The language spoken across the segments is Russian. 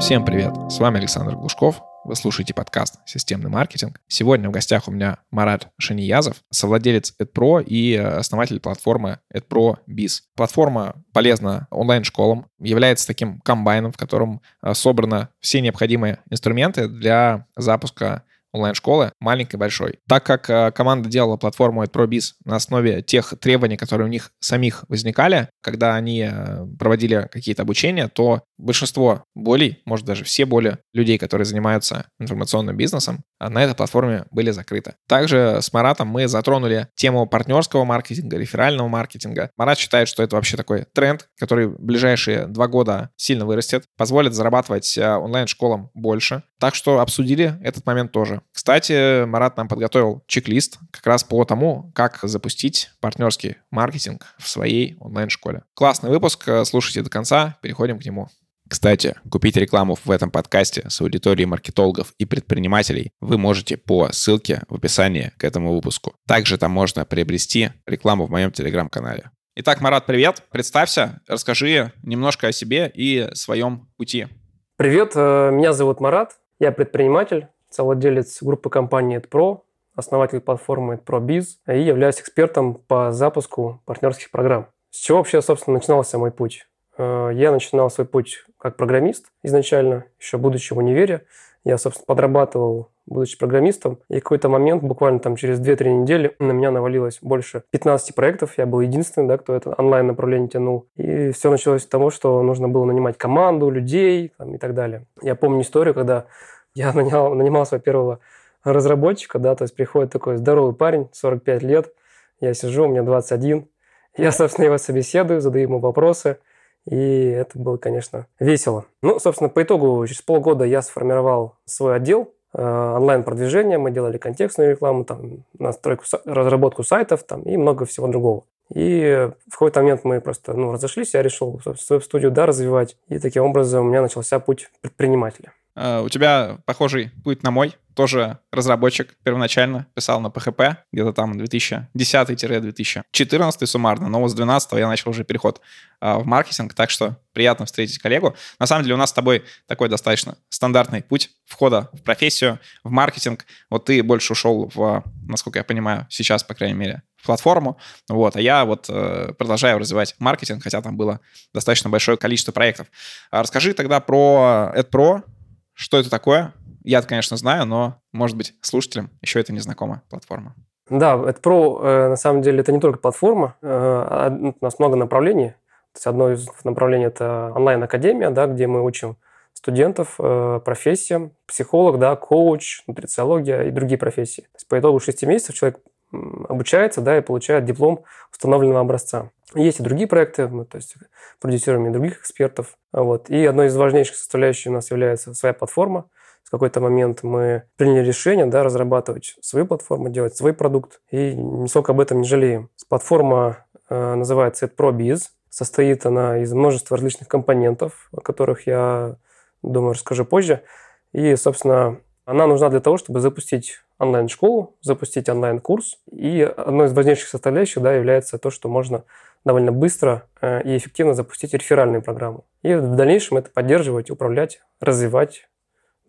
Всем привет! С вами Александр Глушков. Вы слушаете подкаст «Системный маркетинг». Сегодня в гостях у меня Марат Шаниязов, совладелец EdPro и основатель платформы EdPro Biz. Платформа полезна онлайн-школам, является таким комбайном, в котором э, собраны все необходимые инструменты для запуска онлайн-школы, маленькой, большой. Так как э, команда делала платформу ProBiz на основе тех требований, которые у них самих возникали, когда они э, проводили какие-то обучения, то большинство болей, может даже все боли людей, которые занимаются информационным бизнесом, э, на этой платформе были закрыты. Также с Маратом мы затронули тему партнерского маркетинга, реферального маркетинга. Марат считает, что это вообще такой тренд, который в ближайшие два года сильно вырастет, позволит зарабатывать онлайн-школам больше. Так что обсудили этот момент тоже. Кстати, Марат нам подготовил чек-лист как раз по тому, как запустить партнерский маркетинг в своей онлайн-школе. Классный выпуск, слушайте до конца, переходим к нему. Кстати, купить рекламу в этом подкасте с аудиторией маркетологов и предпринимателей вы можете по ссылке в описании к этому выпуску. Также там можно приобрести рекламу в моем телеграм-канале. Итак, Марат, привет. Представься, расскажи немножко о себе и своем пути. Привет, э, меня зовут Марат, я предприниматель, совладелец группы компании EdPro, основатель платформы EdProBiz и являюсь экспертом по запуску партнерских программ. С чего вообще, собственно, начинался мой путь? Э, я начинал свой путь как программист изначально, еще будучи в универе. Я, собственно, подрабатывал, будучи программистом. И какой-то момент, буквально там через 2-3 недели, на меня навалилось больше 15 проектов. Я был единственный, да, кто это онлайн-направление тянул. И все началось с того, что нужно было нанимать команду, людей там, и так далее. Я помню историю, когда я нанял, нанимал своего первого разработчика, да, то есть приходит такой здоровый парень, 45 лет, я сижу, у меня 21, я, собственно, его собеседую, задаю ему вопросы, и это было, конечно, весело. Ну, собственно, по итогу, через полгода я сформировал свой отдел э, онлайн-продвижения, мы делали контекстную рекламу, там, настройку, разработку сайтов там, и много всего другого. И в какой-то момент мы просто ну, разошлись, я решил свою студию да, развивать, и таким образом у меня начался путь предпринимателя. Э, у тебя похожий путь на мой. Тоже разработчик первоначально писал на PHP, где-то там 2010-2014 суммарно, но вот с 12 я начал уже переход э, в маркетинг, так что приятно встретить коллегу. На самом деле у нас с тобой такой достаточно стандартный путь входа в профессию, в маркетинг. Вот ты больше ушел в, насколько я понимаю, сейчас, по крайней мере, платформу, вот, а я вот э, продолжаю развивать маркетинг, хотя там было достаточно большое количество проектов. А расскажи тогда про AdPro, что это такое? Я, конечно, знаю, но, может быть, слушателям еще это незнакомая платформа. Да, это про, э, на самом деле, это не только платформа. Э, а, ну, у нас много направлений. То есть одно из направлений – это онлайн-академия, да, где мы учим студентов э, профессиям, психолог, да, коуч, нутрициология и другие профессии. То есть по итогу 6 месяцев человек обучается да, и получает диплом установленного образца. Есть и другие проекты, мы то есть, продюсируем и других экспертов. Вот. И одной из важнейших составляющих у нас является своя платформа. В какой-то момент мы приняли решение да, разрабатывать свою платформу, делать свой продукт. И нисколько об этом не жалеем. Платформа э, называется ProBiz. Состоит она из множества различных компонентов, о которых я, думаю, расскажу позже. И, собственно, она нужна для того, чтобы запустить онлайн-школу, запустить онлайн-курс. И одной из важнейших составляющих да, является то, что можно довольно быстро э, и эффективно запустить реферальную программу. И в дальнейшем это поддерживать, управлять, развивать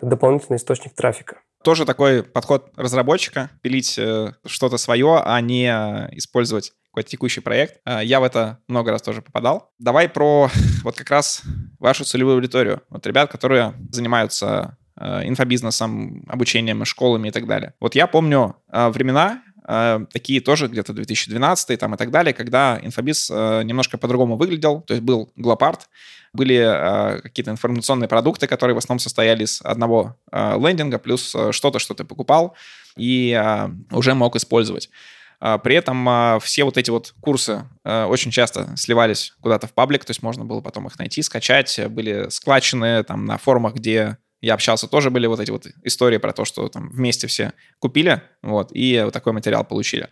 дополнительный источник трафика. Тоже такой подход разработчика, пилить э, что-то свое, а не использовать какой-то текущий проект. Э, я в это много раз тоже попадал. Давай про вот как раз вашу целевую аудиторию. Вот ребят, которые занимаются инфобизнесом, обучением, школами и так далее. Вот я помню времена, Э, такие тоже где-то 2012 там и так далее, когда инфобиз э, немножко по-другому выглядел, то есть был Глопарт, были э, какие-то информационные продукты, которые в основном состояли из одного лендинга плюс что-то, что ты покупал и уже мог использовать. При этом все вот эти вот курсы очень часто сливались куда-то в паблик, то есть можно было потом их найти, скачать, были складчены там на форумах, где я общался, тоже были вот эти вот истории про то, что там вместе все купили, вот, и вот такой материал получили.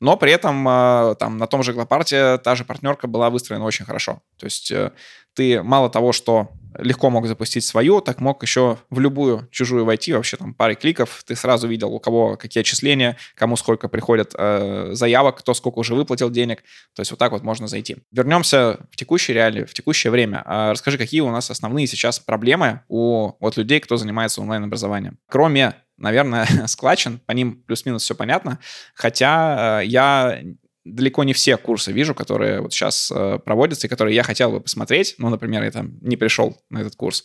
Но при этом а, там на том же Глопарте та же партнерка была выстроена очень хорошо. То есть э, ты мало того, что легко мог запустить свою, так мог еще в любую чужую войти, вообще там парой кликов, ты сразу видел, у кого какие отчисления, кому сколько приходят э, заявок, кто сколько уже выплатил денег, то есть вот так вот можно зайти. Вернемся в текущие реалии, в текущее время. Э, расскажи, какие у нас основные сейчас проблемы у вот людей, кто занимается онлайн-образованием? Кроме наверное, складчен, по ним плюс-минус все понятно. Хотя э, я далеко не все курсы вижу, которые вот сейчас э, проводятся и которые я хотел бы посмотреть. Ну, например, я там не пришел на этот курс,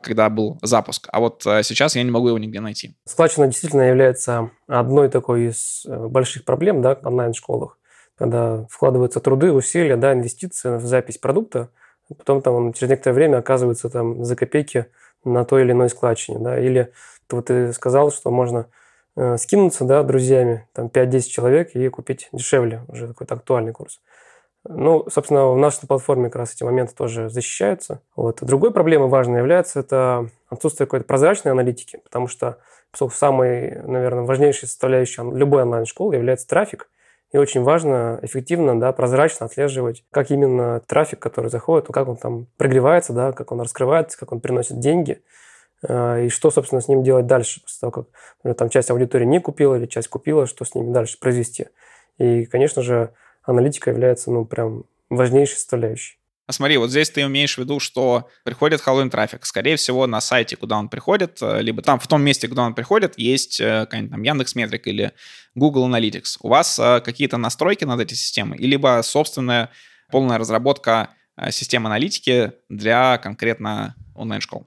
когда был запуск. А вот э, сейчас я не могу его нигде найти. Складчина действительно является одной такой из больших проблем да, онлайн-школах, когда вкладываются труды, усилия, да, инвестиции в запись продукта, потом там он через некоторое время оказывается там за копейки на той или иной складчине, да, или вот ты сказал, что можно Э, скинуться, да, друзьями, там 5-10 человек и купить дешевле, уже какой-то актуальный курс. Ну, собственно, в нашей платформе как раз эти моменты тоже защищаются. Вот. Другой проблемой важной является это отсутствие какой-то прозрачной аналитики, потому что самой, наверное, важнейшей составляющей любой онлайн-школы является трафик. И очень важно эффективно, да, прозрачно отслеживать, как именно трафик, который заходит, как он там прогревается, да, как он раскрывается, как он приносит деньги – и что, собственно, с ним делать дальше, после того, как например, там часть аудитории не купила или часть купила, что с ними дальше произвести. И, конечно же, аналитика является, ну, прям важнейшей составляющей. А смотри, вот здесь ты имеешь в виду, что приходит Halloween трафик. Скорее всего, на сайте, куда он приходит, э, либо там в том месте, куда он приходит, есть э, какая-нибудь там Яндекс Метрик или Google Analytics. У вас какие-то настройки над этой системой, и либо собственная полная разработка системы аналитики для конкретно онлайн-школ?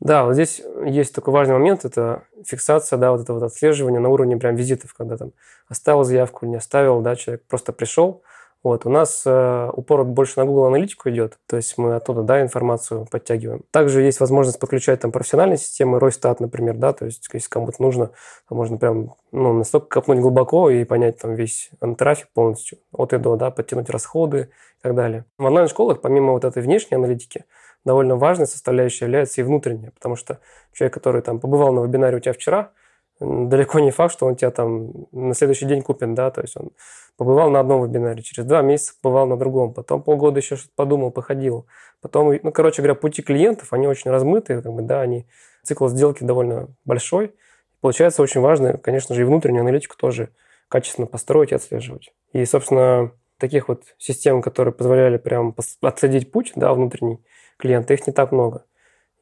Да, вот здесь есть такой важный момент, это фиксация, да, вот это вот отслеживание на уровне прям визитов, когда там оставил заявку, не оставил, да, человек просто пришел. Вот, у нас э, упор больше на Google аналитику идет, то есть мы оттуда, да, информацию подтягиваем. Также есть возможность подключать там профессиональные системы, Ройстат, например, да, то есть если кому-то нужно, можно прям, ну, настолько копнуть глубоко и понять там весь трафик полностью от и до, да, подтянуть расходы и так далее. В онлайн-школах, помимо вот этой внешней аналитики, довольно важной составляющей является и внутренняя, потому что человек, который там побывал на вебинаре у тебя вчера, далеко не факт, что он тебя там на следующий день купит, да, то есть он побывал на одном вебинаре, через два месяца побывал на другом, потом полгода еще что-то подумал, походил, потом, ну, короче говоря, пути клиентов, они очень размытые, как бы, да, они, цикл сделки довольно большой, получается очень важно, конечно же, и внутреннюю аналитику тоже качественно построить и отслеживать. И, собственно, таких вот систем, которые позволяли прям отследить путь, да, внутренний, клиента, их не так много.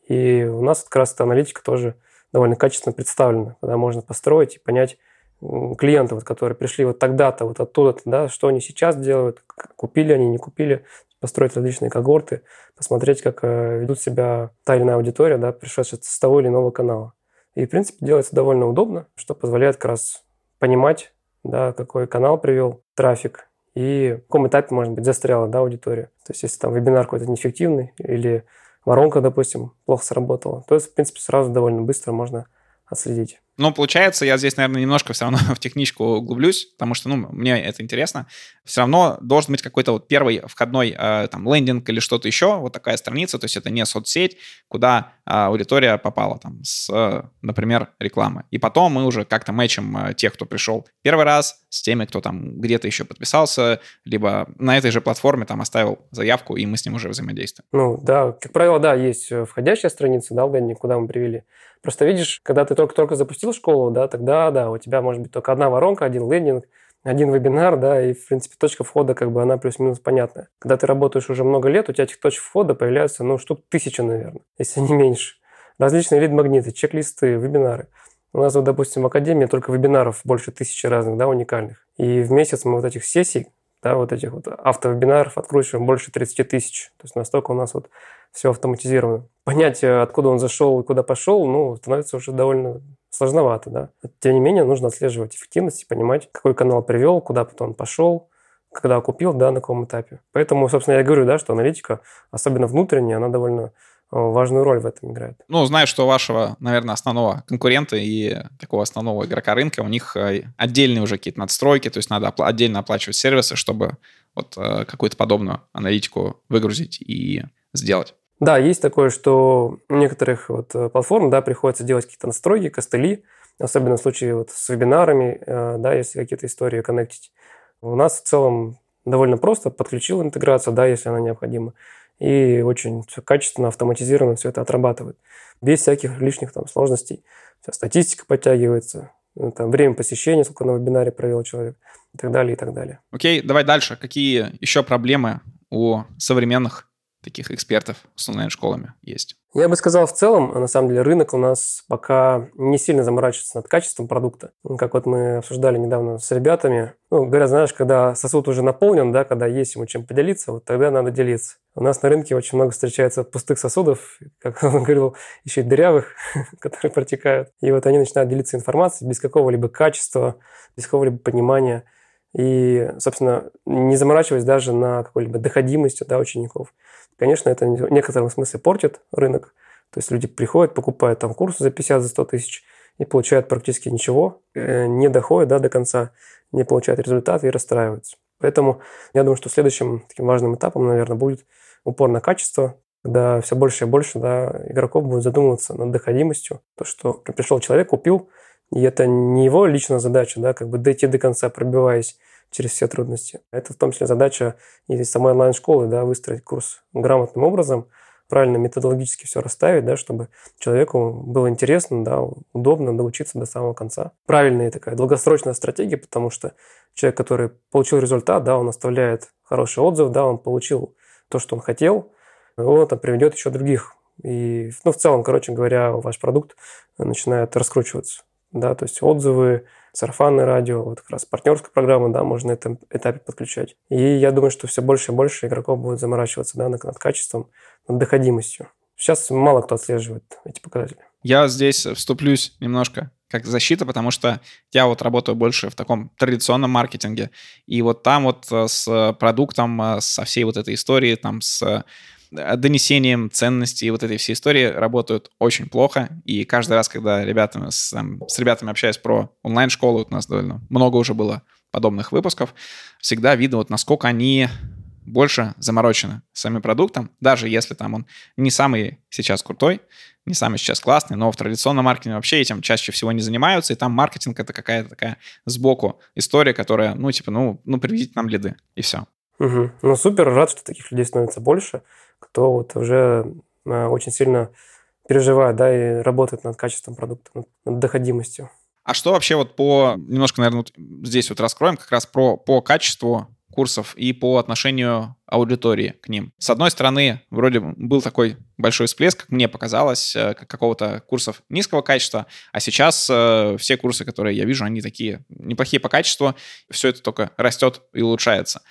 И у нас как раз эта аналитика тоже довольно качественно представлена, когда можно построить и понять клиентов, которые пришли вот тогда-то, вот оттуда-то, да, что они сейчас делают, купили они, не купили, построить различные когорты, посмотреть, как э, ведут себя та или иная аудитория, да, пришедшая с того или иного канала. И, в принципе, делается довольно удобно, что позволяет как раз понимать, да, какой канал привел трафик, и в каком этапе, может быть, застряла да, аудитория. То есть, если там вебинар какой-то неэффективный или воронка, допустим, плохо сработала, то, в принципе, сразу довольно быстро можно отследить. Ну, получается, я здесь, наверное, немножко все равно в техничку углублюсь, потому что, ну, мне это интересно. Все равно должен быть какой-то вот первый входной э, там лендинг или что-то еще, вот такая страница, то есть это не соцсеть, куда э, аудитория попала там с, э, например, рекламы. И потом мы уже как-то мэчим э, тех, кто пришел первый раз, с теми, кто там где-то еще подписался, либо на этой же платформе там оставил заявку, и мы с ним уже взаимодействуем. Ну, да, как правило, да, есть входящая страница, да, лендинг, куда мы привели. Просто видишь, когда ты только-только запустил школу, да, тогда, да, у тебя может быть только одна воронка, один лендинг, один вебинар, да, и, в принципе, точка входа, как бы, она плюс-минус понятная. Когда ты работаешь уже много лет, у тебя этих точек входа появляются, ну, штук тысяча, наверное, если не меньше. Различные лид-магниты, чек-листы, вебинары. У нас, вот, допустим, в Академии только вебинаров больше тысячи разных, да, уникальных. И в месяц мы вот этих сессий, да, вот этих вот автовебинаров откручиваем больше 30 тысяч. То есть настолько у нас вот все автоматизировано. Понять, откуда он зашел и куда пошел, ну, становится уже довольно сложновато, да. Тем не менее, нужно отслеживать эффективность и понимать, какой канал привел, куда потом пошел, когда купил, да, на каком этапе. Поэтому, собственно, я говорю, да, что аналитика, особенно внутренняя, она довольно Э, важную роль в этом играет. Ну, знаю, что вашего, наверное, основного конкурента и такого основного игрока рынка, у них э, отдельные уже какие-то надстройки, то есть надо отдельно оплачивать сервисы, чтобы вот э, какую-то подобную аналитику выгрузить и сделать. Да, есть такое, что у некоторых вот платформ, да, приходится делать какие-то настройки, костыли, особенно в случае вот с вебинарами, да, если какие-то истории коннектить. У нас в целом довольно просто, подключил интеграцию, да, если она необходима и очень все качественно, автоматизированно все это отрабатывает. Без всяких лишних там сложностей. Вся статистика подтягивается, ну, там, время посещения, сколько на вебинаре провел человек и так далее, и так далее. Окей, давай дальше. Какие еще проблемы у современных таких экспертов с онлайн-школами есть? Я бы сказал, в целом, на самом деле, рынок у нас пока не сильно заморачивается над качеством продукта. Как вот мы обсуждали недавно с ребятами. Ну, говорят, знаешь, когда сосуд уже наполнен, да, когда есть ему чем поделиться, вот тогда надо делиться. У нас на рынке очень много встречается пустых сосудов, как он говорил, еще и дырявых, которые протекают. И вот они начинают делиться информацией без какого-либо качества, без какого-либо понимания. И, собственно, не заморачиваясь даже на какой-либо доходимостью да, учеников. Конечно, это в некотором смысле портит рынок. То есть люди приходят, покупают там курсы за 50, за 100 тысяч и получают практически ничего, э, не доходят да, до конца, не получают результат и расстраиваются. Поэтому я думаю, что следующим таким важным этапом, наверное, будет упор на качество, когда все больше и больше да, игроков будут задумываться над доходимостью. То, что пришел человек, купил, и это не его личная задача, да, как бы дойти до конца, пробиваясь через все трудности. Это в том числе задача и самой онлайн-школы, да, выстроить курс грамотным образом, правильно методологически все расставить, да, чтобы человеку было интересно, да, удобно доучиться до самого конца. Правильная такая долгосрочная стратегия, потому что человек, который получил результат, да, он оставляет хороший отзыв, да, он получил то, что он хотел, он там приведет еще других. И, ну, в целом, короче говоря, ваш продукт начинает раскручиваться. Да, то есть отзывы, сарафанное радио, вот как раз партнерская программа, да, можно на этом этапе подключать. И я думаю, что все больше и больше игроков будет заморачиваться да, над, над качеством, над доходимостью. Сейчас мало кто отслеживает эти показатели. Я здесь вступлюсь немножко как защита, потому что я вот работаю больше в таком традиционном маркетинге. И вот там вот э, с продуктом, э, со всей вот этой историей, там с Э, донесением ценностей вот этой всей истории работают очень плохо. И каждый раз, когда ребятами, с, там, с ребятами общаюсь про онлайн-школу, у нас довольно много уже было подобных выпусков, всегда видно, вот насколько они больше заморочены самим продуктом, даже если там он не самый сейчас крутой, не самый сейчас классный, но в традиционном маркетинге вообще этим чаще всего не занимаются, и там маркетинг — это какая-то такая сбоку история, которая, ну, типа, ну, ну приведите нам лиды, и все. Угу. Ну, супер, рад, что таких людей становится больше кто вот уже э, очень сильно переживает, да, и работает над качеством продукта, над доходимостью. А что вообще вот по, немножко, наверное, вот здесь вот раскроем как раз про, по качеству курсов и по отношению аудитории к ним. С одной стороны, вроде был такой большой всплеск, как мне показалось, э, какого-то курсов низкого качества, а сейчас э, все курсы, которые я вижу, они такие неплохие по качеству, все это только растет и улучшается.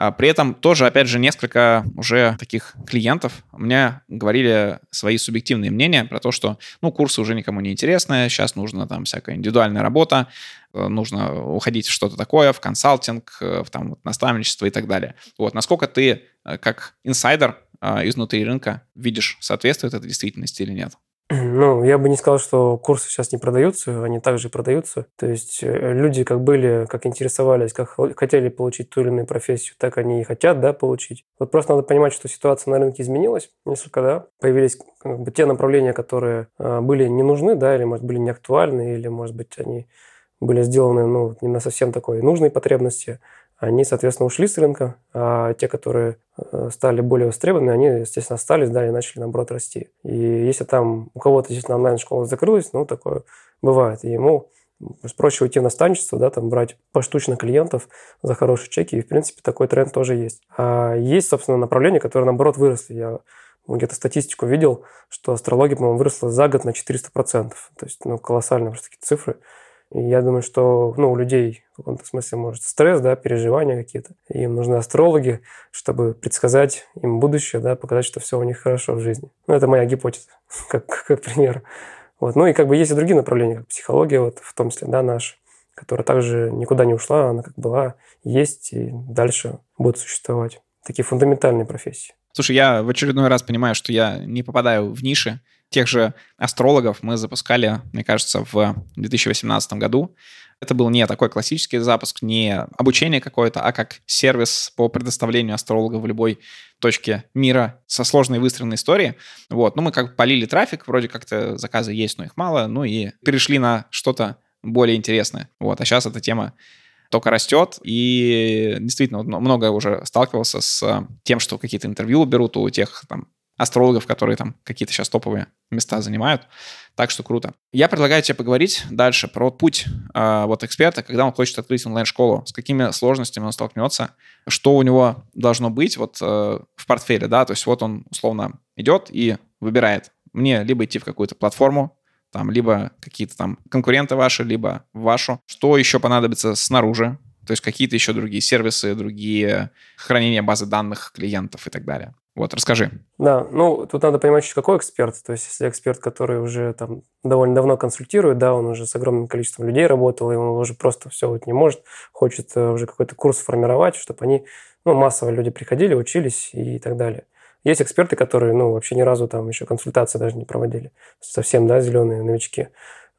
А при этом тоже, опять же, несколько уже таких клиентов мне говорили свои субъективные мнения про то, что, ну, курсы уже никому не интересны, сейчас нужна там всякая индивидуальная работа, э, нужно уходить в что-то такое, в консалтинг, э, в там вот, наставничество и так далее. Вот, насколько ты э, как инсайдер изнутри рынка видишь, соответствует это действительности или нет? Ну, я бы не сказал, что курсы сейчас не продаются, они также продаются. То есть э, люди как были, как интересовались, как хотели получить ту или иную профессию, так они и хотят, да, получить. Вот просто надо понимать, что ситуация на рынке изменилась несколько, да, появились как бы те направления, которые э, были не нужны, да, или, может, были не актуальны, или, может быть, они были сделаны, ну, не на совсем такой нужной потребности они, соответственно, ушли с рынка, а те, которые э, стали более востребованы, они, естественно, остались, да, и начали, наоборот, расти. И если там у кого-то, действительно, онлайн-школа закрылась, ну, такое бывает, и ему проще уйти в наставничество, да, там брать поштучно клиентов за хорошие чеки, и, в принципе, такой тренд тоже есть. А есть, собственно, направления, которые, наоборот, выросли. Я где-то статистику видел, что астрология, по-моему, выросла за год на 400%. То есть, ну, колоссальные просто такие цифры. И я думаю, что ну, у людей в каком-то смысле может стресс, да, переживания какие-то. Им нужны астрологи, чтобы предсказать им будущее, да, показать, что все у них хорошо в жизни. Ну, это моя гипотеза, как, как пример. Вот. Ну и как бы есть и другие направления, как психология, вот, в том числе, да, наша, которая также никуда не ушла, она как была, есть и дальше будет существовать. Такие фундаментальные профессии. Слушай, я в очередной раз понимаю, что я не попадаю в ниши, тех же астрологов мы запускали, мне кажется, в 2018 году. Это был не такой классический запуск, не обучение какое-то, а как сервис по предоставлению астролога в любой точке мира со сложной выстроенной историей. Вот. Ну, мы как бы полили трафик, вроде как-то заказы есть, но их мало, ну и перешли на что-то более интересное. Вот. А сейчас эта тема только растет, и действительно много уже сталкивался с тем, что какие-то интервью берут у тех там астрологов, которые там какие-то сейчас топовые места занимают. Так что круто. Я предлагаю тебе поговорить дальше про путь э, вот эксперта, когда он хочет открыть онлайн-школу, с какими сложностями он столкнется, что у него должно быть вот э, в портфеле, да, то есть вот он условно идет и выбирает мне либо идти в какую-то платформу, там, либо какие-то там конкуренты ваши, либо вашу. Что еще понадобится снаружи? То есть какие-то еще другие сервисы, другие хранения базы данных клиентов и так далее. Вот, расскажи. Да, ну, тут надо понимать, что какой эксперт. То есть, если эксперт, который уже там довольно давно консультирует, да, он уже с огромным количеством людей работал, и он уже просто все вот не может, хочет э, уже какой-то курс формировать, чтобы они, ну, массово люди приходили, учились и так далее. Есть эксперты, которые, ну, вообще ни разу там еще консультации даже не проводили. Совсем, да, зеленые новички.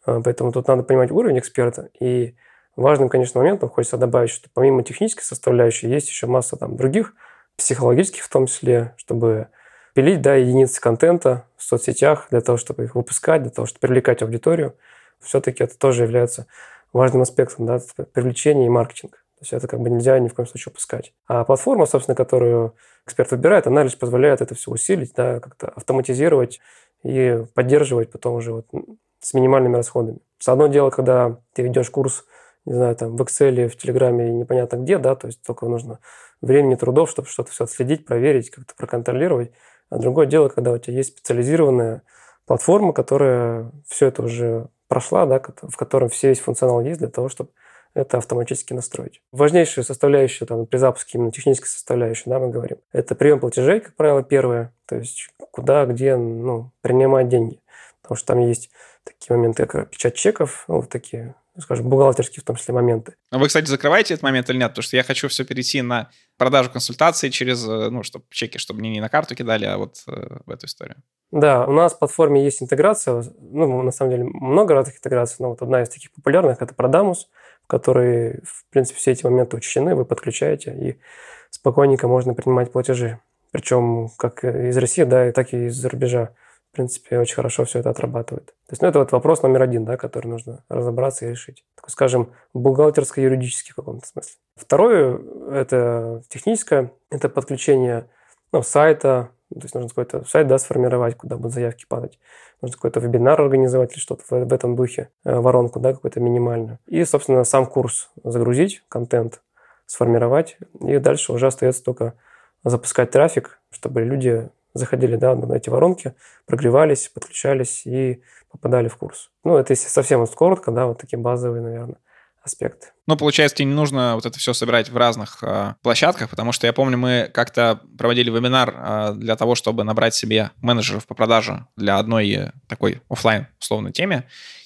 А, поэтому тут надо понимать уровень эксперта. И важным, конечно, моментом хочется добавить, что помимо технической составляющей есть еще масса там других, психологических в том числе, чтобы пилить, да, единицы контента в соцсетях для того, чтобы их выпускать, для того, чтобы привлекать аудиторию. Все-таки это тоже является важным аспектом, да, привлечения и маркетинга. То есть это как бы нельзя ни в коем случае упускать. А платформа, собственно, которую эксперт выбирает, она лишь позволяет это все усилить, да, как-то автоматизировать и поддерживать потом уже вот с минимальными расходами. С одно дело, когда ты ведешь курс, не знаю, там в Excel, в Телеграме, непонятно где, да, то есть только нужно времени, трудов, чтобы что-то все отследить, проверить, как-то проконтролировать. А другое дело, когда у тебя есть специализированная платформа, которая все это уже прошла, да, в котором все весь функционал есть для того, чтобы это автоматически настроить. Важнейшая составляющая там, при запуске, именно техническая составляющая, да, мы говорим, это прием платежей, как правило, первое, то есть куда, где ну, принимать деньги. Потому что там есть такие моменты, как печать чеков, ну, такие скажем, бухгалтерские в том числе моменты. А вы, кстати, закрываете этот момент или нет? Потому что я хочу все перейти на продажу консультаций через, э, ну, чтобы чеки, чтобы мне не на карту кидали, а вот э, в эту историю. Да, у нас в платформе есть интеграция, ну, на самом деле, много разных интеграций, но вот одна из таких популярных – это Продамус, в которой, в принципе, все эти моменты учтены, вы подключаете, и спокойненько можно принимать платежи. Причем как из России, да, так и из-за рубежа в принципе, очень хорошо все это отрабатывает. То есть, ну, это вот вопрос номер один, да, который нужно разобраться и решить. Такой, скажем, бухгалтерско-юридический в каком-то смысле. Второе, это техническое, это подключение ну, сайта, то есть нужно какой-то сайт да, сформировать, куда будут заявки падать. Нужно какой-то вебинар организовать или что-то в, в этом духе, э, воронку, да, какую-то минимальную. И, собственно, сам курс загрузить, контент сформировать, и дальше уже остается только запускать трафик, чтобы люди заходили да, на эти воронки, прогревались, подключались и попадали в курс. Ну, это если совсем коротко, да, вот такие базовые, наверное, аспекты. Ну, получается, тебе не нужно вот это все собирать в разных э, площадках, потому что я помню, мы как-то проводили вебинар э, для того, чтобы набрать себе менеджеров по продаже для одной такой офлайн условной теме,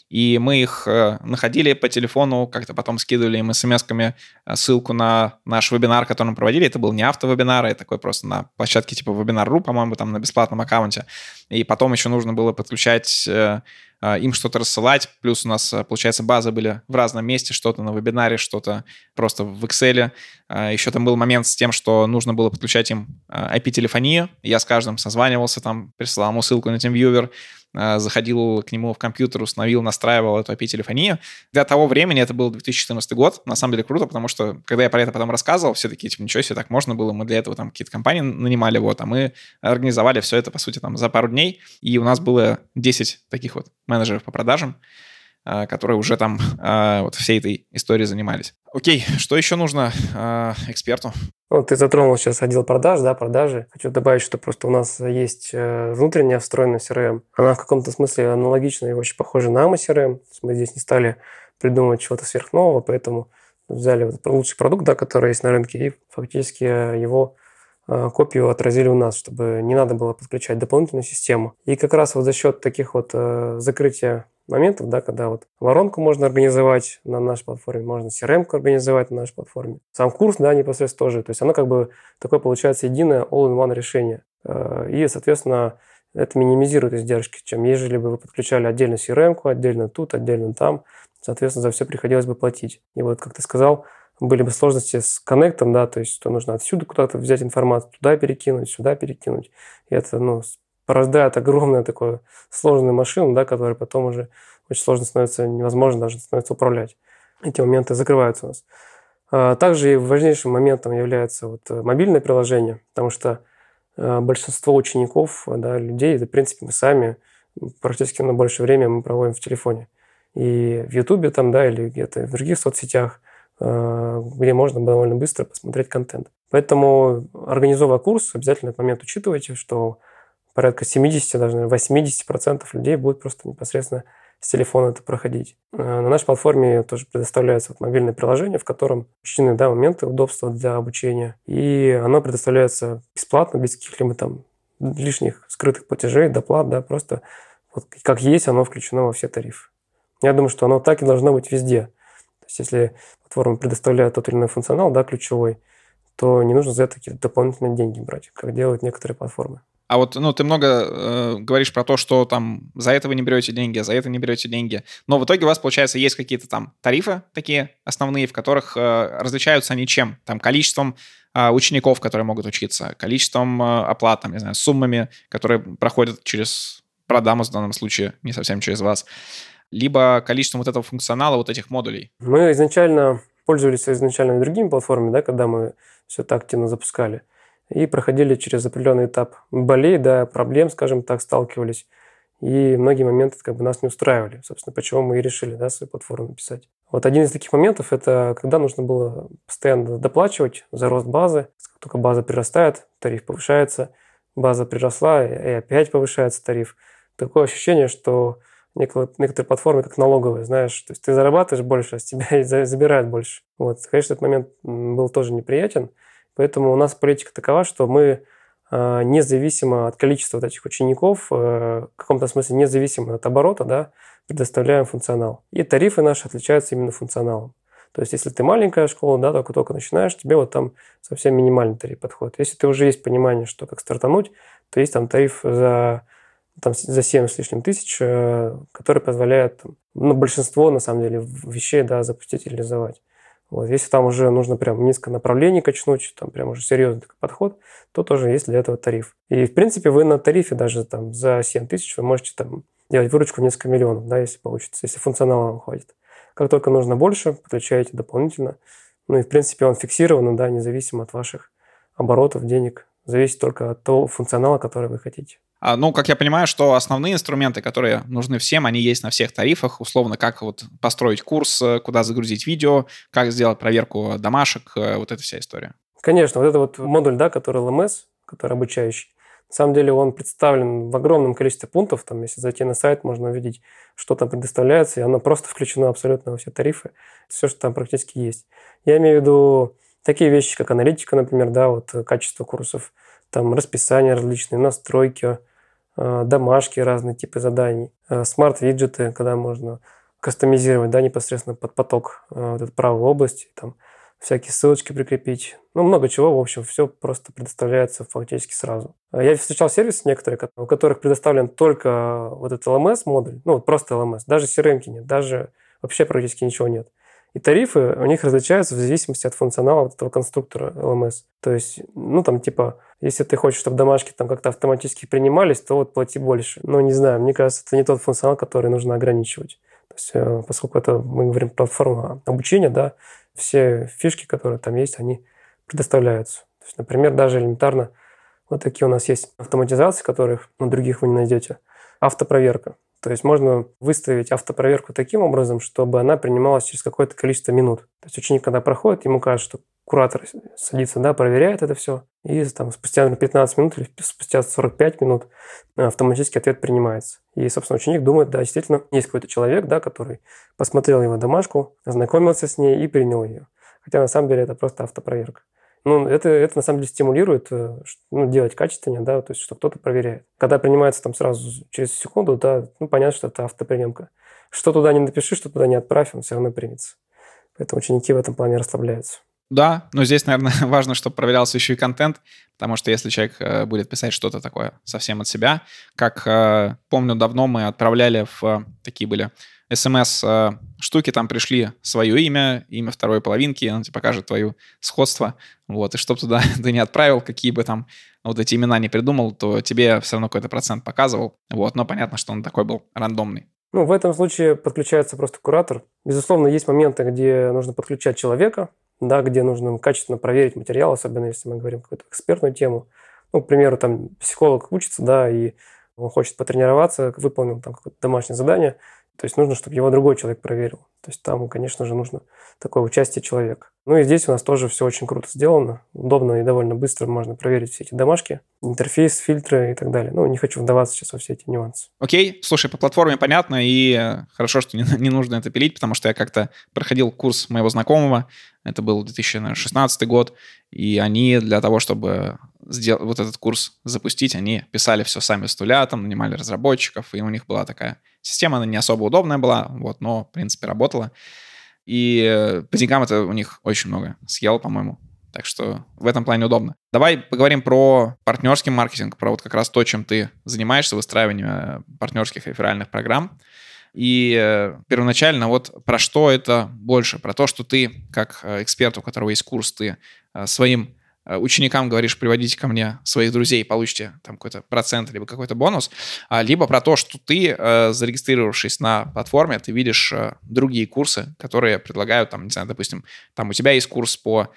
и мы их э, находили по телефону, как-то потом скидывали им смс-ками э, ссылку на наш вебинар, который мы проводили. Это был не автовебинар, а такой просто на площадке типа Webinar.ru, по-моему, там на бесплатном аккаунте. И потом еще нужно было подключать э, им что-то рассылать. Плюс у нас, получается, базы были в разном месте, что-то на вебинаре, что-то просто в Excel. Еще там был момент с тем, что нужно было подключать им IP-телефонию. Я с каждым созванивался, там присылал ему ссылку на TeamViewer. А, заходил к нему в компьютер, установил, настраивал эту API-телефонию. Для того времени это был 2014 год. На самом деле круто, потому что, когда я про это потом рассказывал, все такие, типа, ничего себе, так можно было. Мы для этого там какие-то компании нанимали, вот, а мы организовали все это, по сути, там за пару дней. И у нас было 10 таких вот менеджеров по продажам. А, которые уже там а, вот всей этой историей занимались. Окей, что еще нужно а, эксперту? Вот ты затронул сейчас отдел продаж, да, продажи. Хочу добавить, что просто у нас есть э, внутренняя встроенная CRM. Она в каком-то смысле аналогична и очень похожа на AMA CRM. Мы здесь не стали придумывать чего-то сверхнового, поэтому взяли лучший продукт, да, который есть на рынке, и фактически его копию отразили у нас, чтобы не надо было подключать дополнительную систему. И как раз вот за счет таких вот э, закрытия моментов, да, когда вот воронку можно организовать на нашей платформе, можно CRM организовать на нашей платформе. Сам курс, да, непосредственно тоже. То есть оно как бы такое получается единое all-in-one решение. Э, и, соответственно, это минимизирует издержки, чем ежели бы вы подключали отдельно CRM, отдельно тут, отдельно там. Соответственно, за все приходилось бы платить. И вот, как ты сказал, были бы сложности с коннектом, да, то есть что нужно отсюда куда-то взять информацию, туда перекинуть, сюда перекинуть. И это, ну, порождает огромную такую сложную машину, да, которая потом уже очень сложно становится, невозможно даже становится управлять. Эти моменты закрываются у нас. А также и важнейшим моментом является вот э, мобильное приложение, потому что э, большинство учеников, да, людей, это, в принципе, мы сами практически на больше времени мы проводим в телефоне. И в Ютубе там, да, или где-то в других соцсетях, э, где можно довольно быстро посмотреть контент. Поэтому, организовывая курс, обязательно этот момент учитывайте, что порядка 70, даже 80% людей будет просто непосредственно с телефона это проходить. Э, на нашей платформе тоже предоставляется вот мобильное приложение, в котором учтены да, моменты удобства для обучения. И оно предоставляется бесплатно, без каких-либо там лишних скрытых платежей, доплат, да, просто вот как есть, оно включено во все тарифы. Я думаю, что оно так и должно быть везде. То есть если платформа предоставляет тот или иной функционал, да, ключевой, то не нужно за это какие-то дополнительные деньги брать, как делают некоторые платформы. А вот, ну, ты много э, говоришь про то, что там за это вы не берете деньги, а за это не берете деньги. Но в итоге у вас, получается, есть какие-то там тарифы такие основные, в которых э, различаются они чем? Там количеством э, учеников, которые могут учиться, количеством э, оплат, там, не знаю, суммами, которые проходят через продаму в данном случае, не совсем через вас, либо количеством вот этого функционала, вот этих модулей. Мы изначально пользовались изначально другими платформами, да, когда мы все так активно запускали и проходили через определенный этап болей, да, проблем, скажем так, сталкивались. И многие моменты как бы нас не устраивали. Собственно, почему мы и решили да, свою платформу написать. Вот один из таких моментов – это когда нужно было постоянно доплачивать за рост базы. Как только база прирастает, тариф повышается. База приросла, и опять повышается тариф. Такое ощущение, что некоторые платформы как налоговые, знаешь, то есть ты зарабатываешь больше, а с тебя и забирают больше. Вот, конечно, этот момент был тоже неприятен. Поэтому у нас политика такова, что мы а, независимо от количества вот этих учеников, э, в каком-то смысле независимо от оборота, да, предоставляем функционал. И тарифы наши отличаются именно функционалом. То есть, если ты маленькая школа, да, только-только начинаешь, тебе вот там совсем минимальный тариф подходит. Если ты уже есть понимание, что как стартануть, то есть там тариф за, там, за 7 с лишним тысяч, э, который позволяет ну, большинство, на самом деле, вещей да, запустить и реализовать. Вот. Если там уже нужно прям низко направление качнуть, там прям уже серьезный такой подход, то тоже есть для этого тариф. И, в принципе, вы на тарифе даже там за 7 тысяч вы можете там делать выручку в несколько миллионов, да, если получится, если функционала вам хватит. Как только нужно больше, подключаете дополнительно. Ну и, в принципе, он фиксирован, да, независимо от ваших оборотов, денег. Зависит только от того функционала, который вы хотите. А, ну, как я понимаю, что основные инструменты, которые нужны всем, они есть на всех тарифах. Условно, как вот построить курс, э, куда загрузить видео, как сделать проверку домашек, э, вот эта вся история. Конечно, вот это вот модуль, да, который LMS, который обучающий, на самом деле он представлен в огромном количестве пунктов. Там, если зайти на сайт, можно увидеть, что там предоставляется, и оно просто включено абсолютно во все тарифы. Все, что там практически есть. Я имею в виду такие вещи, как аналитика, например, да, вот качество курсов, там расписание различные, настройки, домашки, разные типы заданий, э, смарт-виджеты, когда можно кастомизировать, да, непосредственно под поток вот этой правой области, там, всякие ссылочки прикрепить. Ну, много чего, в общем, все просто предоставляется фактически сразу. Я встречал сервисы некоторые, у которых предоставлен только вот этот LMS-модуль, ну, вот просто LMS, даже CRM нет, даже вообще практически ничего нет. И тарифы у них различаются в зависимости от функционала вот этого конструктора LMS. То есть, ну, там, типа, если ты хочешь, чтобы домашки там как-то автоматически принимались, то вот плати больше. Но не знаю, мне кажется, это не тот функционал, который нужно ограничивать. То есть, э, поскольку это, мы говорим, платформа обучения, да, все фишки, которые там есть, они предоставляются. То есть, например, даже элементарно вот такие у нас есть автоматизации, которых на других вы не найдете. Автопроверка. То есть можно выставить автопроверку таким образом, чтобы она принималась через какое-то количество минут. То есть ученик, когда проходит, ему кажется, что куратор садится, да, проверяет это все, и там спустя 15 минут или спустя 45 минут автоматически ответ принимается. И, собственно, ученик думает, да, действительно, есть какой-то человек, да, который посмотрел его домашку, ознакомился с ней и принял ее. Хотя на самом деле это просто автопроверка. Ну, это, это на самом деле стимулирует э, ну, делать качественнее, да, то есть, что кто-то проверяет. Когда принимается там сразу через секунду, да, ну, понятно, что это автоприемка. Что туда не напиши, что туда не отправь, он все равно примется. Поэтому ученики в этом плане расслабляются. Да, но здесь, наверное, важно, чтобы проверялся еще и контент, потому что если человек э, будет писать что-то такое совсем от себя, как э, помню, давно мы отправляли в такие были смс-штуки, там пришли свое имя, имя второй половинки, он тебе покажет твое сходство, вот, и чтобы туда ты не отправил, какие бы там вот эти имена не придумал, то тебе все равно какой-то процент показывал, вот, но понятно, что он такой был рандомный. Ну, в этом случае подключается просто куратор. Безусловно, есть моменты, где нужно подключать человека, да, где нужно качественно проверить материал, особенно если мы говорим какую-то экспертную тему. Ну, к примеру, там психолог учится, да, и он хочет потренироваться, выполнил там какое-то домашнее задание, то есть нужно, чтобы его другой человек проверил. То есть там, конечно же, нужно такое участие человека. Ну и здесь у нас тоже все очень круто сделано. Удобно и довольно быстро можно проверить все эти домашки, интерфейс, фильтры и так далее. Ну, не хочу вдаваться сейчас во все эти нюансы. Окей, слушай, по платформе понятно, и э, хорошо, что не, не нужно это пилить, потому что я как-то проходил курс моего знакомого, это был 2016 год, и они для того, чтобы сделать вот этот курс запустить, они писали все сами с нуля, там нанимали разработчиков, и у них была такая система, она не особо удобная была, вот, но, в принципе, работала. И э, по деньгам это у них очень много съело, по-моему. Так что в этом плане удобно. Давай поговорим про партнерский маркетинг, про вот как раз то, чем ты занимаешься, выстраиванием э, партнерских реферальных программ. И э, первоначально вот про что это больше? Про то, что ты, как эксперт, у которого есть курс, ты своим Э, ученикам говоришь, приводите ко мне своих друзей, получите там какой-то процент либо какой-то бонус, а, либо про то, что ты, э, зарегистрировавшись на платформе, ты видишь э, другие курсы, которые предлагают, там, не знаю, допустим, там у тебя есть курс по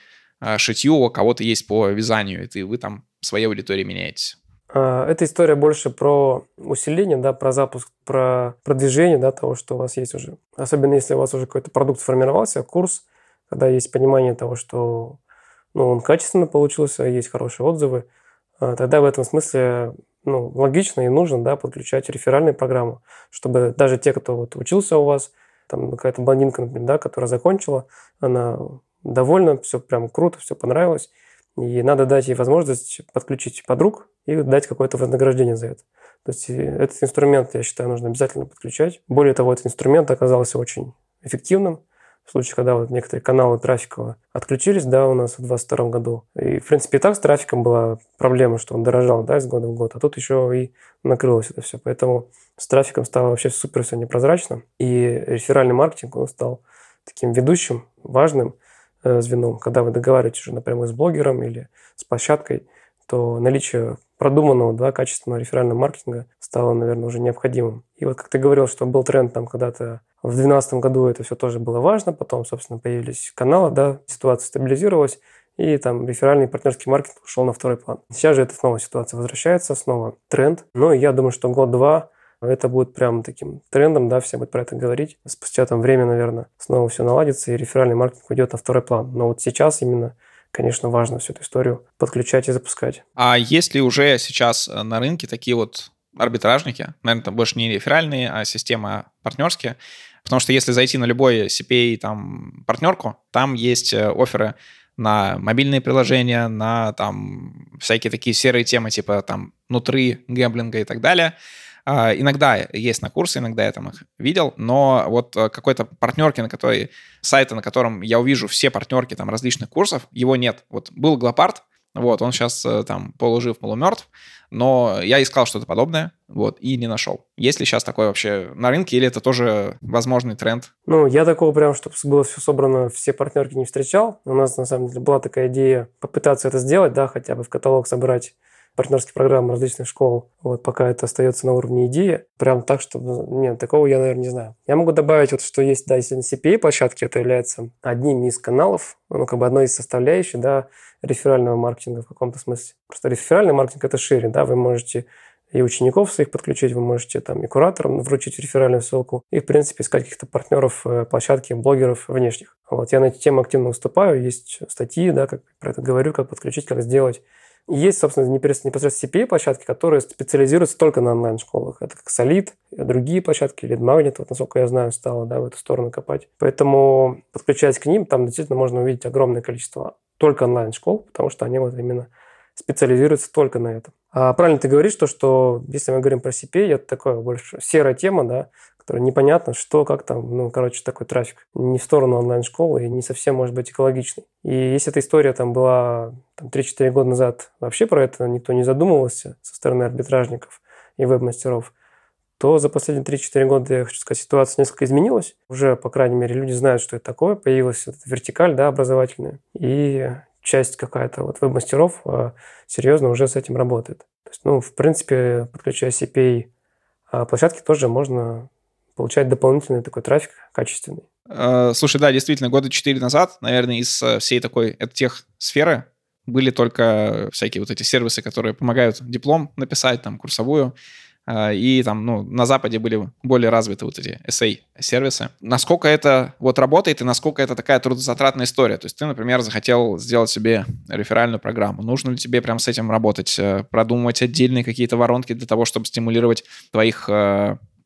шитью, у кого-то есть по вязанию, и ты, вы там своей аудитории меняетесь. А, эта история больше про усиление, да, про запуск, про продвижение да, того, что у вас есть уже. Особенно если у вас уже какой-то продукт сформировался, курс, когда есть понимание того, что ну, он качественно получился, есть хорошие отзывы, а, тогда в этом смысле ну, логично и нужно да, подключать реферальную программу, чтобы даже те, кто вот учился у вас, там какая-то блондинка, например, да, которая закончила, она довольна, все прям круто, все понравилось, и надо дать ей возможность подключить подруг и дать какое-то вознаграждение за это. То есть э, этот инструмент, я считаю, нужно обязательно подключать. Более того, этот инструмент оказался очень эффективным в случае, когда вот некоторые каналы трафика отключились, да, у нас в 2022 году. И, в принципе, и так с трафиком была проблема, что он дорожал, да, из года в год, а тут еще и накрылось это все. Поэтому с трафиком стало вообще супер все непрозрачно, и реферальный маркетинг, он стал таким ведущим, важным э, звеном. Когда вы договариваетесь уже напрямую с блогером или с площадкой, то наличие продуманного, да, качественного реферального маркетинга стало, наверное, уже необходимым. И вот как ты говорил, что был тренд там когда-то в 2012 году это все тоже было важно, потом, собственно, появились каналы, да, ситуация стабилизировалась, и там реферальный партнерский маркетинг ушел на второй план. Сейчас же эта снова ситуация возвращается, снова тренд. Но я думаю, что год-два это будет прям таким трендом, да, все будут про это говорить. Спустя там время, наверное, снова все наладится, и реферальный маркетинг уйдет на второй план. Но вот сейчас именно конечно, важно всю эту историю подключать и запускать. А есть ли уже сейчас на рынке такие вот арбитражники, наверное, там больше не реферальные, а система партнерские, Потому что если зайти на любой CPA там партнерку, там есть э, оферы на мобильные приложения, на там всякие такие серые темы, типа там внутри гэмблинга и так далее. Uh, иногда есть на курсы, иногда я там их видел, но вот uh, какой-то партнерки, на которой сайта, на котором я увижу все партнерки там различных курсов, его нет. Вот был Глопард, вот, он сейчас uh, там полужив, полумертв, но я искал что-то подобное, вот, и не нашел. Есть ли сейчас такое вообще на рынке, или это тоже возможный тренд? Ну, я такого прям, чтобы было все собрано, все партнерки не встречал. У нас, на самом деле, была такая идея попытаться это сделать, да, хотя бы в каталог собрать партнерские программы различных школ, вот пока это остается на уровне идеи, прям так, что, ну, нет, такого я, наверное, не знаю. Я могу добавить вот, что есть, да, если на CPA-площадке это является одним из каналов, ну, как бы одной из составляющих, да, реферального маркетинга в каком-то смысле. Просто реферальный маркетинг – это шире, да, вы можете и учеников своих подключить, вы можете там и кураторам вручить реферальную ссылку, и, в принципе, искать каких-то партнеров, э, площадки, блогеров внешних. Вот, я на эти темы активно выступаю, есть статьи, да, как про это говорю, как подключить, как сделать. Есть, собственно, непосредственно CPA-площадки, которые специализируются только на онлайн-школах. Это как Solid, другие площадки, Lead Magnet, вот, насколько я знаю, стало да, в эту сторону копать. Поэтому, подключаясь к ним, там действительно можно увидеть огромное количество только онлайн-школ, потому что они вот именно специализируются только на этом. А правильно ты говоришь, то, что если мы говорим про CPA, это такое больше серая тема, да, которая непонятно, что, как там, ну, короче, такой трафик. Не в сторону онлайн-школы и не совсем, может быть, экологичный. И если эта история там была там, 3-4 года назад, вообще про это никто не задумывался со стороны арбитражников и веб-мастеров, то за последние 3-4 года, я хочу сказать, ситуация несколько изменилась. Уже, по крайней мере, люди знают, что это такое. Появилась эта вертикаль да, образовательная. И часть какая-то вот веб-мастеров а, серьезно уже с этим работает. То есть, ну, в принципе, подключая CPA а, площадки тоже можно получать дополнительный такой трафик качественный. Э, слушай, да, действительно, года четыре назад, наверное, из э, всей такой тех сферы были только всякие вот эти сервисы, которые помогают диплом написать, там, курсовую, э, и там, ну, на Западе были более развиты вот эти SA-сервисы. Насколько это вот работает и насколько это такая трудозатратная история? То есть ты, например, захотел сделать себе реферальную программу. Нужно ли тебе прям с этим работать? Продумывать отдельные какие-то воронки для того, чтобы стимулировать твоих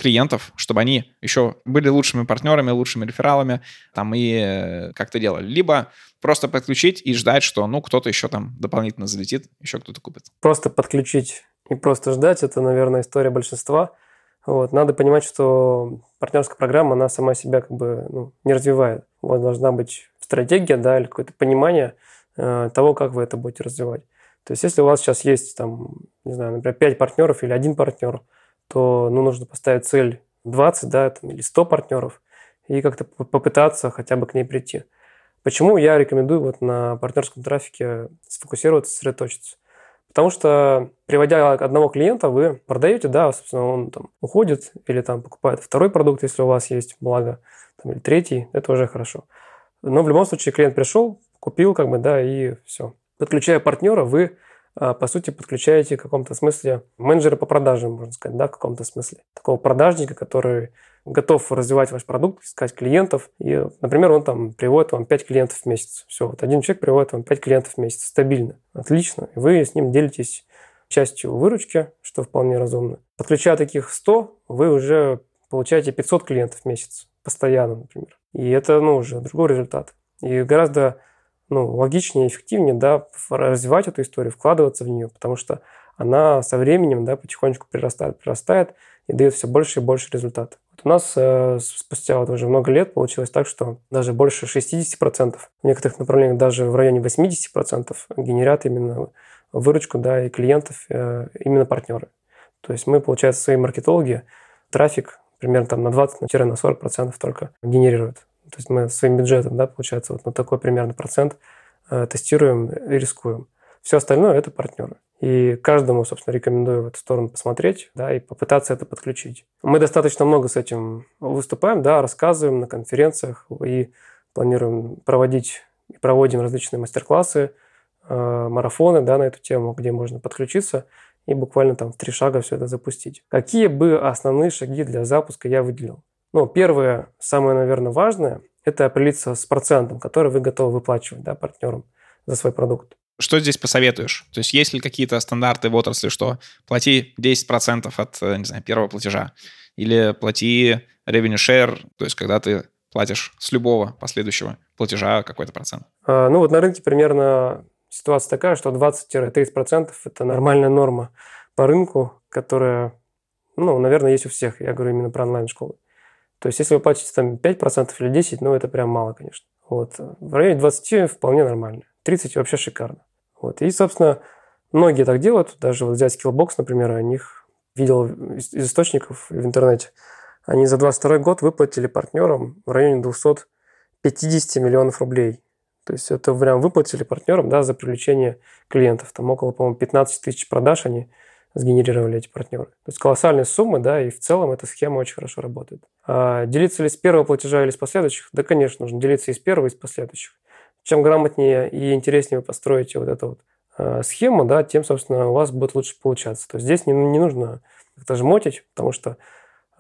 клиентов, чтобы они еще были лучшими партнерами, лучшими рефералами, там, и э, как-то делали. Либо просто подключить и ждать, что, ну, кто-то еще там дополнительно залетит, еще кто-то купит. Просто подключить и просто ждать, это, наверное, история большинства. Вот. Надо понимать, что партнерская программа, она сама себя как бы ну, не развивает. Вот должна быть стратегия, да, или какое-то понимание э, того, как вы это будете развивать. То есть, если у вас сейчас есть, там, не знаю, например, 5 партнеров или один партнер, то ну, нужно поставить цель 20 да, там, или 100 партнеров и как-то попытаться хотя бы к ней прийти. Почему я рекомендую вот на партнерском трафике сфокусироваться, сосредоточиться? Потому что, приводя одного клиента, вы продаете, да, собственно, он там уходит или там покупает второй продукт, если у вас есть, благо, там, или третий, это уже хорошо. Но в любом случае клиент пришел, купил, как бы, да, и все. Подключая партнера, вы по сути, подключаете в каком-то смысле менеджера по продажам, можно сказать, да, в каком-то смысле. Такого продажника, который готов развивать ваш продукт, искать клиентов. И, например, он там приводит вам 5 клиентов в месяц. Все, вот один человек приводит вам 5 клиентов в месяц. Стабильно. Отлично. И вы с ним делитесь частью выручки, что вполне разумно. Подключая таких 100, вы уже получаете 500 клиентов в месяц. Постоянно, например. И это, ну, уже другой результат. И гораздо ну, логичнее, эффективнее, да, развивать эту историю, вкладываться в нее, потому что она со временем, да, потихонечку прирастает, прирастает и дает все больше и больше результатов. Вот у нас э, спустя вот уже много лет получилось так, что даже больше 60%, в некоторых направлениях даже в районе 80% генерят именно выручку, да, и клиентов э, именно партнеры. То есть мы, получается, свои маркетологи трафик примерно там на 20-40% только генерируют. То есть мы своим бюджетом, да, получается, вот на такой примерно процент э, тестируем и рискуем. Все остальное – это партнеры. И каждому, собственно, рекомендую в эту сторону посмотреть, да, и попытаться это подключить. Мы достаточно много с этим выступаем, да, рассказываем на конференциях и планируем проводить и проводим различные мастер-классы, э, марафоны, да, на эту тему, где можно подключиться и буквально там в три шага все это запустить. Какие бы основные шаги для запуска я выделил? Ну, первое, самое, наверное, важное, это определиться с процентом, который вы готовы выплачивать да, партнерам за свой продукт. Что здесь посоветуешь? То есть есть ли какие-то стандарты в отрасли, что плати 10% от, э, не знаю, первого платежа? Или плати revenue share, то есть когда ты платишь с любого последующего платежа какой-то процент? А, ну вот на рынке примерно ситуация такая, что 20-30% это нормальная норма по рынку, которая, ну, наверное, есть у всех. Я говорю именно про онлайн-школы. То есть, если вы платите там 5% или 10%, ну, это прям мало, конечно. Вот. В районе 20 вполне нормально. 30 вообще шикарно. Вот. И, собственно, многие так делают. Даже вот взять Skillbox, например, о них видел из источников в интернете. Они за 22 год выплатили партнерам в районе 250 миллионов рублей. То есть это прям выплатили партнерам да, за привлечение клиентов. Там около, по-моему, 15 тысяч продаж они сгенерировали эти партнеры. То есть колоссальные суммы, да, и в целом эта схема очень хорошо работает. А делиться ли с первого платежа или с последующих? Да, конечно, нужно делиться и с первого, и с последующих. Чем грамотнее и интереснее вы построите вот эту вот э, схему, да, тем, собственно, у вас будет лучше получаться. То есть здесь не, не нужно как-то жмотить, потому что,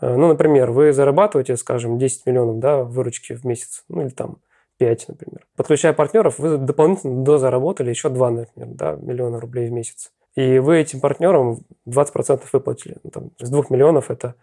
э, ну, например, вы зарабатываете, скажем, 10 миллионов да, выручки в месяц, ну или там 5, например. Подключая партнеров, вы дополнительно дозаработали еще 2, например, да, миллиона рублей в месяц. И вы этим партнерам 20% выплатили. Ну, там, с 2 миллионов это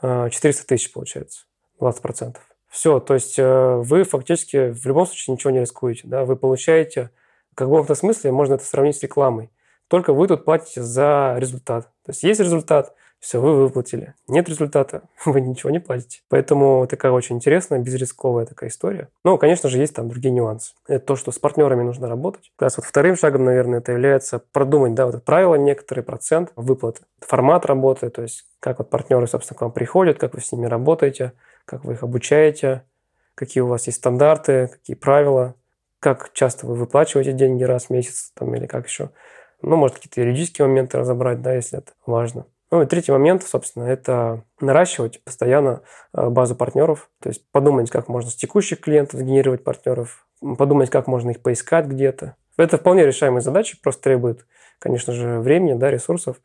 400 э, тысяч получается, 20%. Все, то есть э, вы фактически в любом случае ничего не рискуете. Да? Вы получаете, как в каком-то смысле можно это сравнить с рекламой. Только вы тут платите за результат. То есть есть результат – все, вы выплатили. Нет результата, вы ничего не платите. Поэтому такая очень интересная, безрисковая такая история. Но, конечно же, есть там другие нюансы. Это то, что с партнерами нужно работать. Как раз вот вторым шагом, наверное, это является продумать, да, вот это правило, некоторый процент выплаты. Формат работы, то есть как вот партнеры, собственно, к вам приходят, как вы с ними работаете, как вы их обучаете, какие у вас есть стандарты, какие правила, как часто вы выплачиваете деньги раз в месяц там, или как еще. Ну, может, какие-то юридические моменты разобрать, да, если это важно. Ну и третий момент, собственно, это наращивать постоянно э, базу партнеров, то есть подумать, как можно с текущих клиентов генерировать партнеров, подумать, как можно их поискать где-то. Это вполне решаемая задача, просто требует, конечно же, времени, да, ресурсов.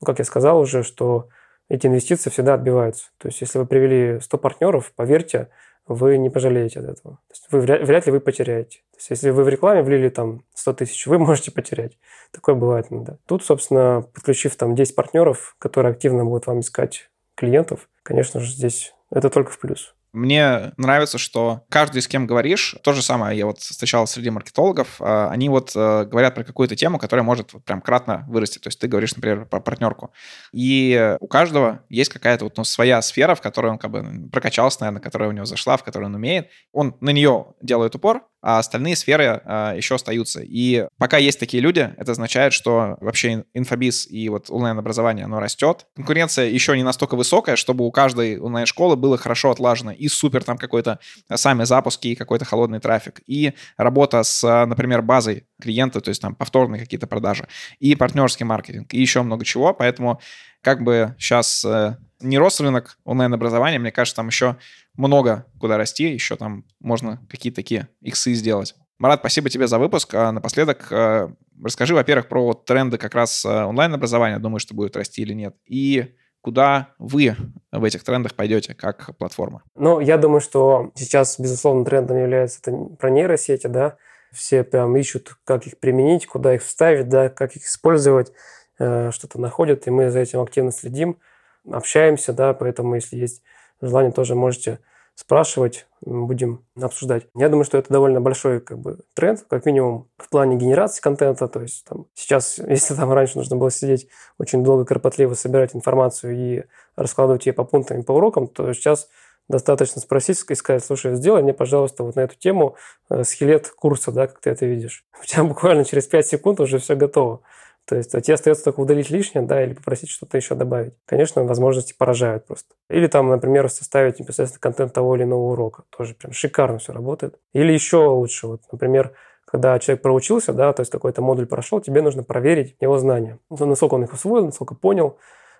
Ну, как я сказал уже, что эти инвестиции всегда отбиваются. То есть, если вы привели 100 партнеров, поверьте, вы не пожалеете от этого. То есть вы вряд, вряд ли вы потеряете. То есть если вы в рекламе влили там 100 тысяч, вы можете потерять. Такое бывает иногда. Тут, собственно, подключив там 10 партнеров, которые активно будут вам искать клиентов, конечно же, здесь это только в плюс. Мне нравится, что каждый, с кем говоришь, то же самое я вот встречал среди маркетологов, а, они вот э, говорят про какую-то тему, которая может прям кратно вырасти. То есть ты говоришь, например, про партнерку. И у каждого есть какая-то вот ну, своя сфера, в которой он как бы прокачался, наверное, которая у него зашла, в которой он умеет. Он на нее делает упор, а остальные сферы а, еще остаются. И пока есть такие люди, это означает, что вообще инфобиз и вот онлайн-образование, оно растет. Конкуренция еще не настолько высокая, чтобы у каждой онлайн-школы было хорошо отлажено и супер там какой-то сами запуски и какой-то холодный трафик, и работа с, например, базой клиента, то есть там повторные какие-то продажи, и партнерский маркетинг, и еще много чего. Поэтому как бы сейчас э, не рос рынок онлайн-образования, мне кажется, там еще много куда расти, еще там можно какие-то такие иксы сделать. Марат, спасибо тебе за выпуск. А напоследок э, расскажи, во-первых, про вот тренды как раз э, онлайн-образования, думаю, что будет расти или нет, и куда вы в этих трендах пойдете как платформа? Ну, я думаю, что сейчас, безусловно, трендом является это про нейросети, да, все прям ищут, как их применить, куда их вставить, да, как их использовать, что-то находят, и мы за этим активно следим, общаемся, да, поэтому если есть желание, тоже можете спрашивать, будем обсуждать. Я думаю, что это довольно большой как бы, тренд, как минимум в плане генерации контента. То есть там, сейчас, если там раньше нужно было сидеть очень долго, кропотливо собирать информацию и раскладывать ее по пунктам и по урокам, то сейчас достаточно спросить и сказать, слушай, сделай мне, пожалуйста, вот на эту тему э, скелет курса, да, как ты это видишь. У тебя буквально через 5 секунд уже все готово. То есть а тебе остается только удалить лишнее, да, или попросить что-то еще добавить. Конечно, возможности поражают просто. Или там, например, составить непосредственно контент того или иного урока. Тоже прям шикарно все работает. Или еще лучше, вот, например, когда человек проучился, да, то есть какой-то модуль прошел, тебе нужно проверить его знания. Насколько он их усвоил, насколько понял,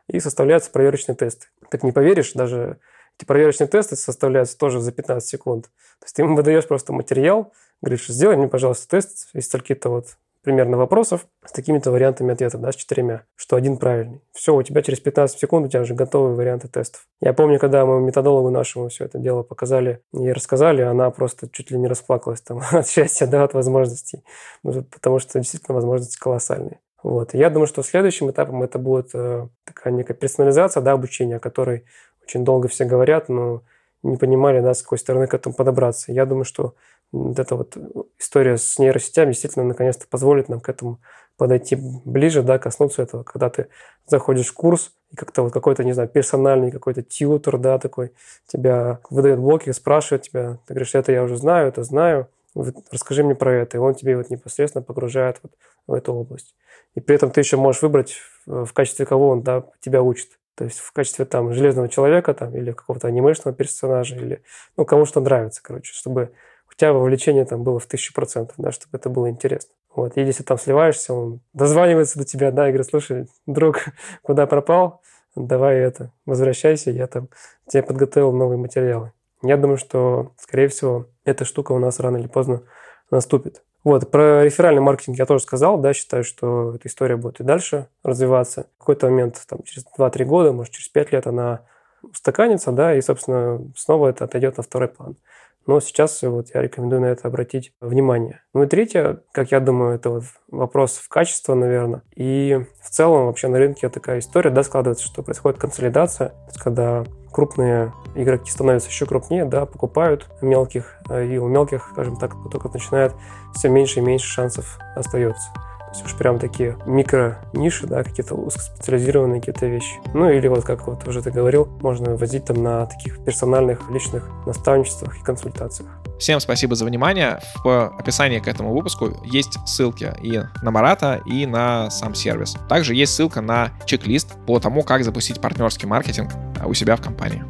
и составляются проверочные тесты. Так не поверишь, даже эти проверочные тесты составляются тоже за 15 секунд. То есть ты ему выдаешь просто материал, говоришь, сделай мне, пожалуйста, тест из стольки-то вот примерно вопросов с такими-то вариантами ответов, да, с четырьмя, что один правильный. Все, у тебя через 15 секунд у тебя уже готовые варианты тестов. Я помню, когда мы методологу нашему все это дело показали и рассказали, она просто чуть ли не расплакалась там от счастья, да, от возможностей, ну, потому что действительно возможности колоссальные. Вот. я думаю, что следующим этапом это будет э, такая некая персонализация да, обучения, о которой очень долго все говорят, но не понимали, да, с какой стороны к этому подобраться. Я думаю, что вот эта вот история с нейросетями действительно наконец-то позволит нам к этому подойти ближе, да, коснуться этого, когда ты заходишь в курс, и как-то вот какой-то, не знаю, персональный какой-то тьютер, да, такой, тебя выдает блоки, спрашивает тебя, ты говоришь, это я уже знаю, это знаю, расскажи мне про это, и он тебе вот непосредственно погружает вот в эту область. И при этом ты еще можешь выбрать, в качестве кого он да, тебя учит. То есть в качестве там железного человека там, или какого-то анимешного персонажа, или ну, кому что нравится, короче, чтобы тебя вовлечение там было в тысячу процентов, да, чтобы это было интересно. Вот. И если там сливаешься, он дозванивается до тебя, да, и говорит, слушай, друг, куда пропал? Давай это, возвращайся, я там тебе подготовил новые материалы. Я думаю, что, скорее всего, эта штука у нас рано или поздно наступит. Вот, про реферальный маркетинг я тоже сказал, да, считаю, что эта история будет и дальше развиваться. В какой-то момент, там, через 2-3 года, может, через 5 лет она устаканится, да, и, собственно, снова это отойдет на второй план. Но сейчас вот я рекомендую на это обратить внимание. Ну и третье, как я думаю, это вот вопрос в качество, наверное. И в целом вообще на рынке такая история, да, складывается, что происходит консолидация, то есть когда крупные игроки становятся еще крупнее, да, покупают мелких, и у мелких, скажем так, только начинает все меньше и меньше шансов остается есть уж прям такие микро-ниши, да, какие-то узкоспециализированные какие-то вещи. Ну или вот, как вот уже ты говорил, можно возить там на таких персональных, личных наставничествах и консультациях. Всем спасибо за внимание. В описании к этому выпуску есть ссылки и на Марата, и на сам сервис. Также есть ссылка на чек-лист по тому, как запустить партнерский маркетинг у себя в компании.